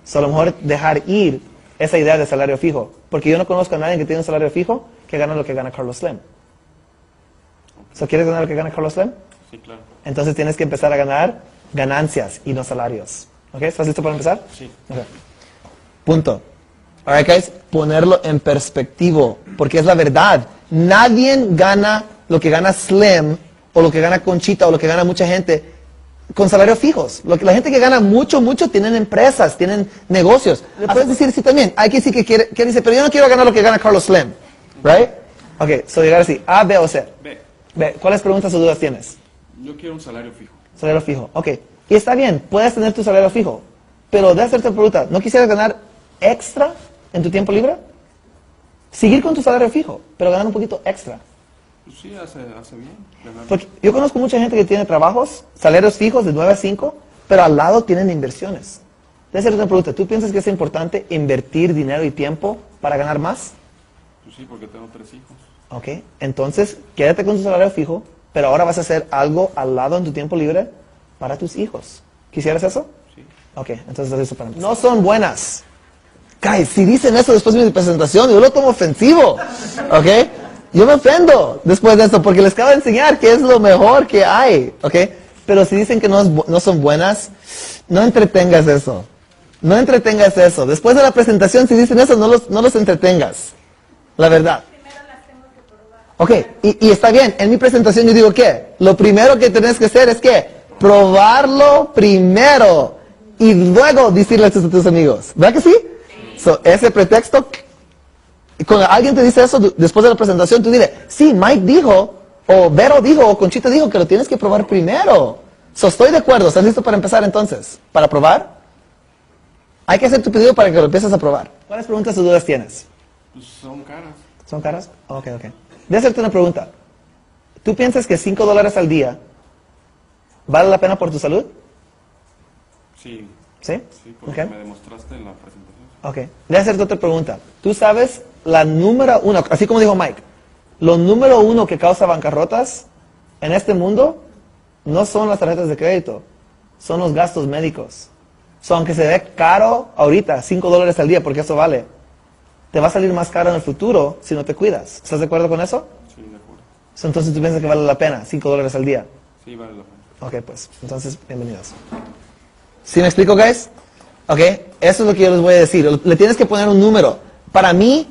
So, a lo mejor dejar ir esa idea de salario fijo. Porque yo no conozco a nadie que tiene un salario fijo que gana lo que gana Carlos Slim. So, ¿Quieres ganar lo que gana Carlos Slim? Sí, claro. Entonces tienes que empezar a ganar ganancias y no salarios. ¿Ok? ¿Estás listo para empezar? Sí. Ok. Punto. Alright, guys, ponerlo en perspectivo, porque es la verdad. Nadie gana lo que gana Slim, o lo que gana Conchita, o lo que gana mucha gente con salarios fijos. Lo que, la gente que gana mucho, mucho, tienen empresas, tienen negocios. Le puedes decir sí también. Hay que decir que quiere, que dice, pero yo no quiero ganar lo que gana Carlos Slim. Right? Ok, so llegar así. A, B o C. Ve, B. ¿Cuáles preguntas o dudas tienes? yo quiero un salario fijo. Salario fijo. Ok. Y está bien, puedes tener tu salario fijo. Pero de hacerte pregunta, ¿no quisieras ganar extra en tu tiempo libre? Seguir con tu salario fijo, pero ganar un poquito extra. Pues sí, hace, hace bien. Porque yo conozco mucha gente que tiene trabajos, salarios fijos de 9 a 5, pero al lado tienen inversiones. De hacerte una pregunta, ¿tú piensas que es importante invertir dinero y tiempo para ganar más? Pues sí, porque tengo tres hijos. Ok, entonces quédate con tu salario fijo, pero ahora vas a hacer algo al lado en tu tiempo libre para tus hijos. ¿Quisieras eso? Sí. Ok, entonces listo para empezar. No son buenas. Guys, si dicen eso después de mi presentación, yo lo tomo ofensivo. Ok, yo me ofendo después de esto porque les acabo de enseñar que es lo mejor que hay. Ok, pero si dicen que no, es no son buenas, no entretengas eso. No entretengas eso. Después de la presentación, si dicen eso, no los, no los entretengas. La verdad. Ok, y, y está bien, en mi presentación yo digo que lo primero que tenés que hacer es que probarlo primero y luego decirle a tus, amigos. ¿Verdad que sí? So, ese pretexto, cuando alguien te dice eso después de la presentación, tú dile, sí, Mike dijo, o Vero dijo, o Conchita dijo que lo tienes que probar primero. So, estoy de acuerdo, ¿estás listo para empezar entonces? ¿Para probar? Hay que hacer tu pedido para que lo empieces a probar. ¿Cuáles preguntas o dudas tienes? Pues son caras. ¿Son caras? Ok, ok. Voy a hacerte una pregunta. ¿Tú piensas que 5 dólares al día vale la pena por tu salud? Sí, ¿Sí? sí, porque Ok. me demostraste en la presentación. Ok. Voy a hacerte otra pregunta. ¿Tú sabes la número uno, así como dijo Mike, lo número uno que causa bancarrotas en este mundo no son las tarjetas de crédito, son los gastos médicos. So, aunque se ve caro ahorita, 5 dólares al día, porque eso vale, te va a salir más caro en el futuro si no te cuidas. ¿Estás de acuerdo con eso? Sí, de acuerdo. So, entonces tú piensas que vale la pena, 5 dólares al día. Sí, vale la pena. Ok, pues, entonces, bienvenidos. ¿Sí me explico, guys? Ok, eso es lo que yo les voy a decir. Le tienes que poner un número. Para mí,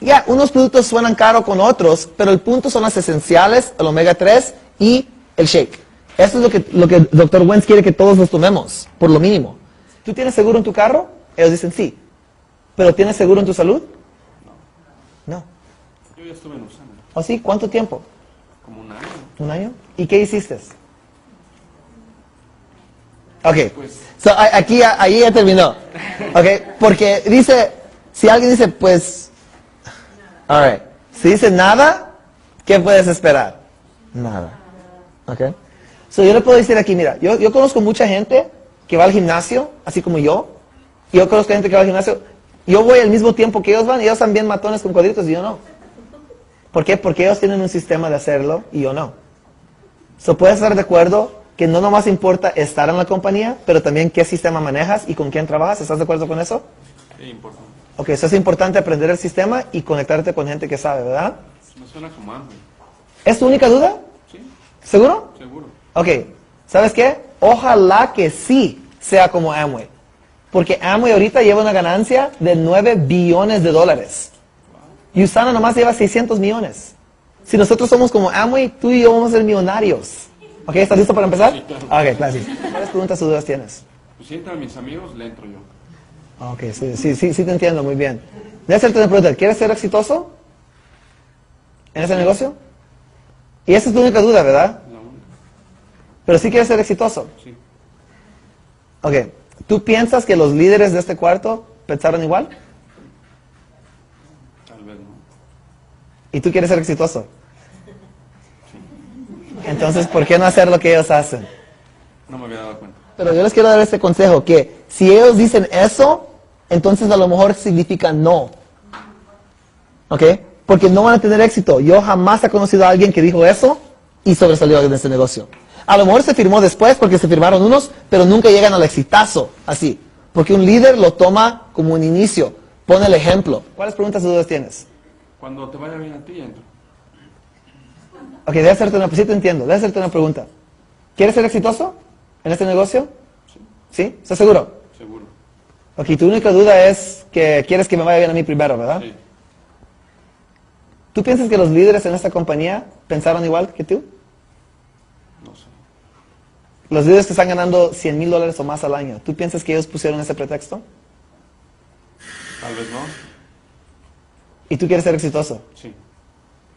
ya, unos productos suenan caro con otros, pero el punto son las esenciales, el omega 3 y el shake. Eso es lo que, lo que el Dr. Wentz quiere que todos los tomemos, por lo mínimo. ¿Tú tienes seguro en tu carro? Ellos dicen sí. ¿Pero tienes seguro en tu salud? No. Yo ya estuve en usando ¿O sí? ¿Cuánto tiempo? como un año. ¿Un año? ¿Y qué hiciste? Ok. So, aquí, ahí ya terminó. Ok. Porque dice, si alguien dice, pues, alright. Si dice nada, ¿qué puedes esperar? Nada. Ok. So, yo le puedo decir aquí, mira, yo, yo conozco mucha gente que va al gimnasio, así como yo, Yo conozco gente que va al gimnasio. Yo voy al mismo tiempo que ellos van y ellos bien matones con cuadritos y yo no. ¿Por qué? Porque ellos tienen un sistema de hacerlo y yo no. So, puedes estar de acuerdo que no nomás importa estar en la compañía, pero también qué sistema manejas y con quién trabajas. ¿Estás de acuerdo con eso? Sí, importante. Ok, eso es importante aprender el sistema y conectarte con gente que sabe, ¿verdad? Me suena como hambre. ¿Es tu única duda? Sí, ¿Seguro? seguro. Ok, ¿sabes qué? Ojalá que sí sea como Amway. Porque Amway ahorita lleva una ganancia de 9 billones de dólares. Y Usana nomás lleva 600 millones. Si nosotros somos como Amway, tú y yo vamos a ser millonarios. Ok, ¿estás listo para empezar? Sí, claro. Ok, gracias. ¿Cuáles preguntas o dudas tienes? Pues si entran mis amigos, le entro yo. Ok, sí, sí, sí, sí te entiendo muy bien. A hacerte una pregunta. ¿Quieres ser exitoso en ese negocio? Y esa es tu única duda, ¿verdad? La única. Pero sí quieres ser exitoso. Sí. Ok, ¿tú piensas que los líderes de este cuarto pensaron igual? Tal vez no. ¿Y tú quieres ser exitoso? Entonces, ¿por qué no hacer lo que ellos hacen? No me había dado cuenta. Pero yo les quiero dar este consejo, que si ellos dicen eso, entonces a lo mejor significa no. ¿Ok? Porque no van a tener éxito. Yo jamás he conocido a alguien que dijo eso y sobresalió en este negocio. A lo mejor se firmó después porque se firmaron unos, pero nunca llegan al exitazo así. Porque un líder lo toma como un inicio. Pone el ejemplo. ¿Cuáles preguntas o dudas tienes? Cuando te vaya bien a ti, entro. Ok, déjame hacerte una, sí te entiendo, déjame hacerte una pregunta. ¿Quieres ser exitoso en este negocio? Sí, ¿Sí? ¿Estás seguro? seguro. Ok, tu única duda es que quieres que me vaya bien a mí primero, ¿verdad? Sí. ¿Tú piensas que los líderes en esta compañía pensaron igual que tú? No sé. Los líderes que están ganando 100 mil dólares o más al año, ¿tú piensas que ellos pusieron ese pretexto? Tal vez no. ¿Y tú quieres ser exitoso? Sí.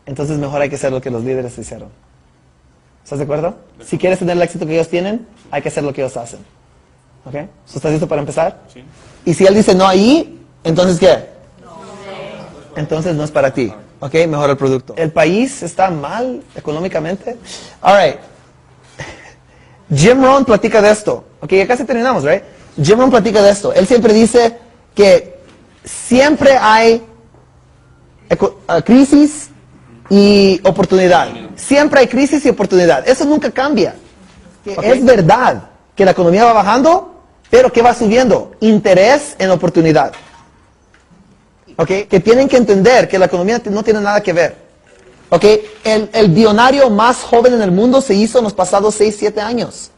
Entonces mejor hay que hacer lo que los líderes hicieron. ¿Estás de acuerdo? Si quieres tener el éxito que ellos tienen, hay que hacer lo que ellos hacen. ¿Ok? ¿So ¿Estás listo para empezar? Sí. Y si él dice no ahí, entonces ¿qué? Entonces no es para ti. ¿Ok? Mejor el producto. El país está mal económicamente. All right. Jim Rohn platica de esto. Ok, ya casi terminamos, right? Jim Rohn platica de esto. Él siempre dice que siempre hay ah, crisis y oportunidad. Siempre hay crisis y oportunidad. Eso nunca cambia. Es verdad que la economía va bajando, pero que va subiendo. Interés en oportunidad. ¿Ok? Que tienen que entender que la economía no tiene nada que ver. ¿Ok? El, el billonario más joven en el mundo se hizo en los pasados 6, 7 años,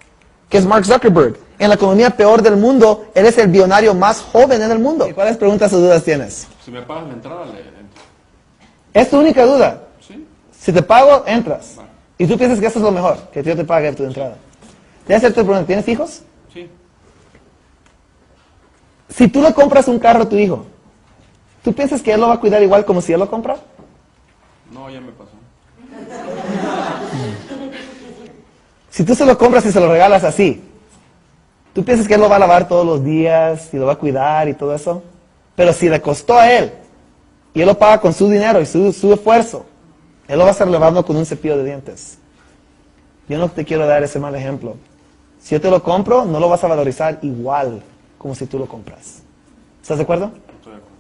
que es Mark Zuckerberg. En la economía peor del mundo, él es el billonario más joven en el mundo. ¿Cuáles preguntas o dudas tienes? Si me pagas la entrada, le. Es tu única duda. Si te pago, entras. Y tú piensas que eso es lo mejor, que yo te pague tu entrada. A hacerte pregunta. ¿Tienes hijos? Sí. Si tú le compras un carro a tu hijo, ¿tú piensas que él lo va a cuidar igual como si él lo compra? No, ya me pasó. Si tú se lo compras y se lo regalas así, ¿tú piensas que él lo va a lavar todos los días y lo va a cuidar y todo eso? Pero si le costó a él y él lo paga con su dinero y su, su esfuerzo, él lo va a estar lavando con un cepillo de dientes. Yo no te quiero dar ese mal ejemplo. Si yo te lo compro, no lo vas a valorizar igual como si tú lo compras. ¿Estás de acuerdo? Estoy de acuerdo.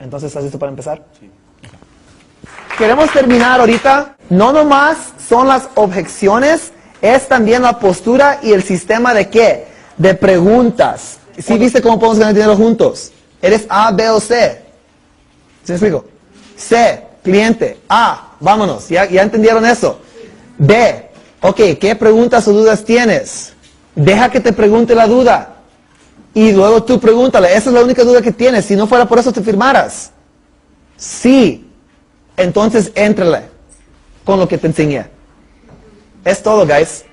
Entonces, ¿estás listo para empezar? Sí. Queremos terminar ahorita. No nomás son las objeciones, es también la postura y el sistema de qué? De preguntas. ¿Sí viste cómo podemos ganar dinero juntos? Eres A, B o C. ¿Sí me explico? C, cliente. A, vámonos. ¿Ya, ya entendieron eso? B, ok, ¿qué preguntas o dudas tienes? Deja que te pregunte la duda. Y luego tú pregúntale. Esa es la única duda que tienes. Si no fuera por eso te firmaras. Sí, entonces éntrale con lo que te enseñé. Es todo, guys.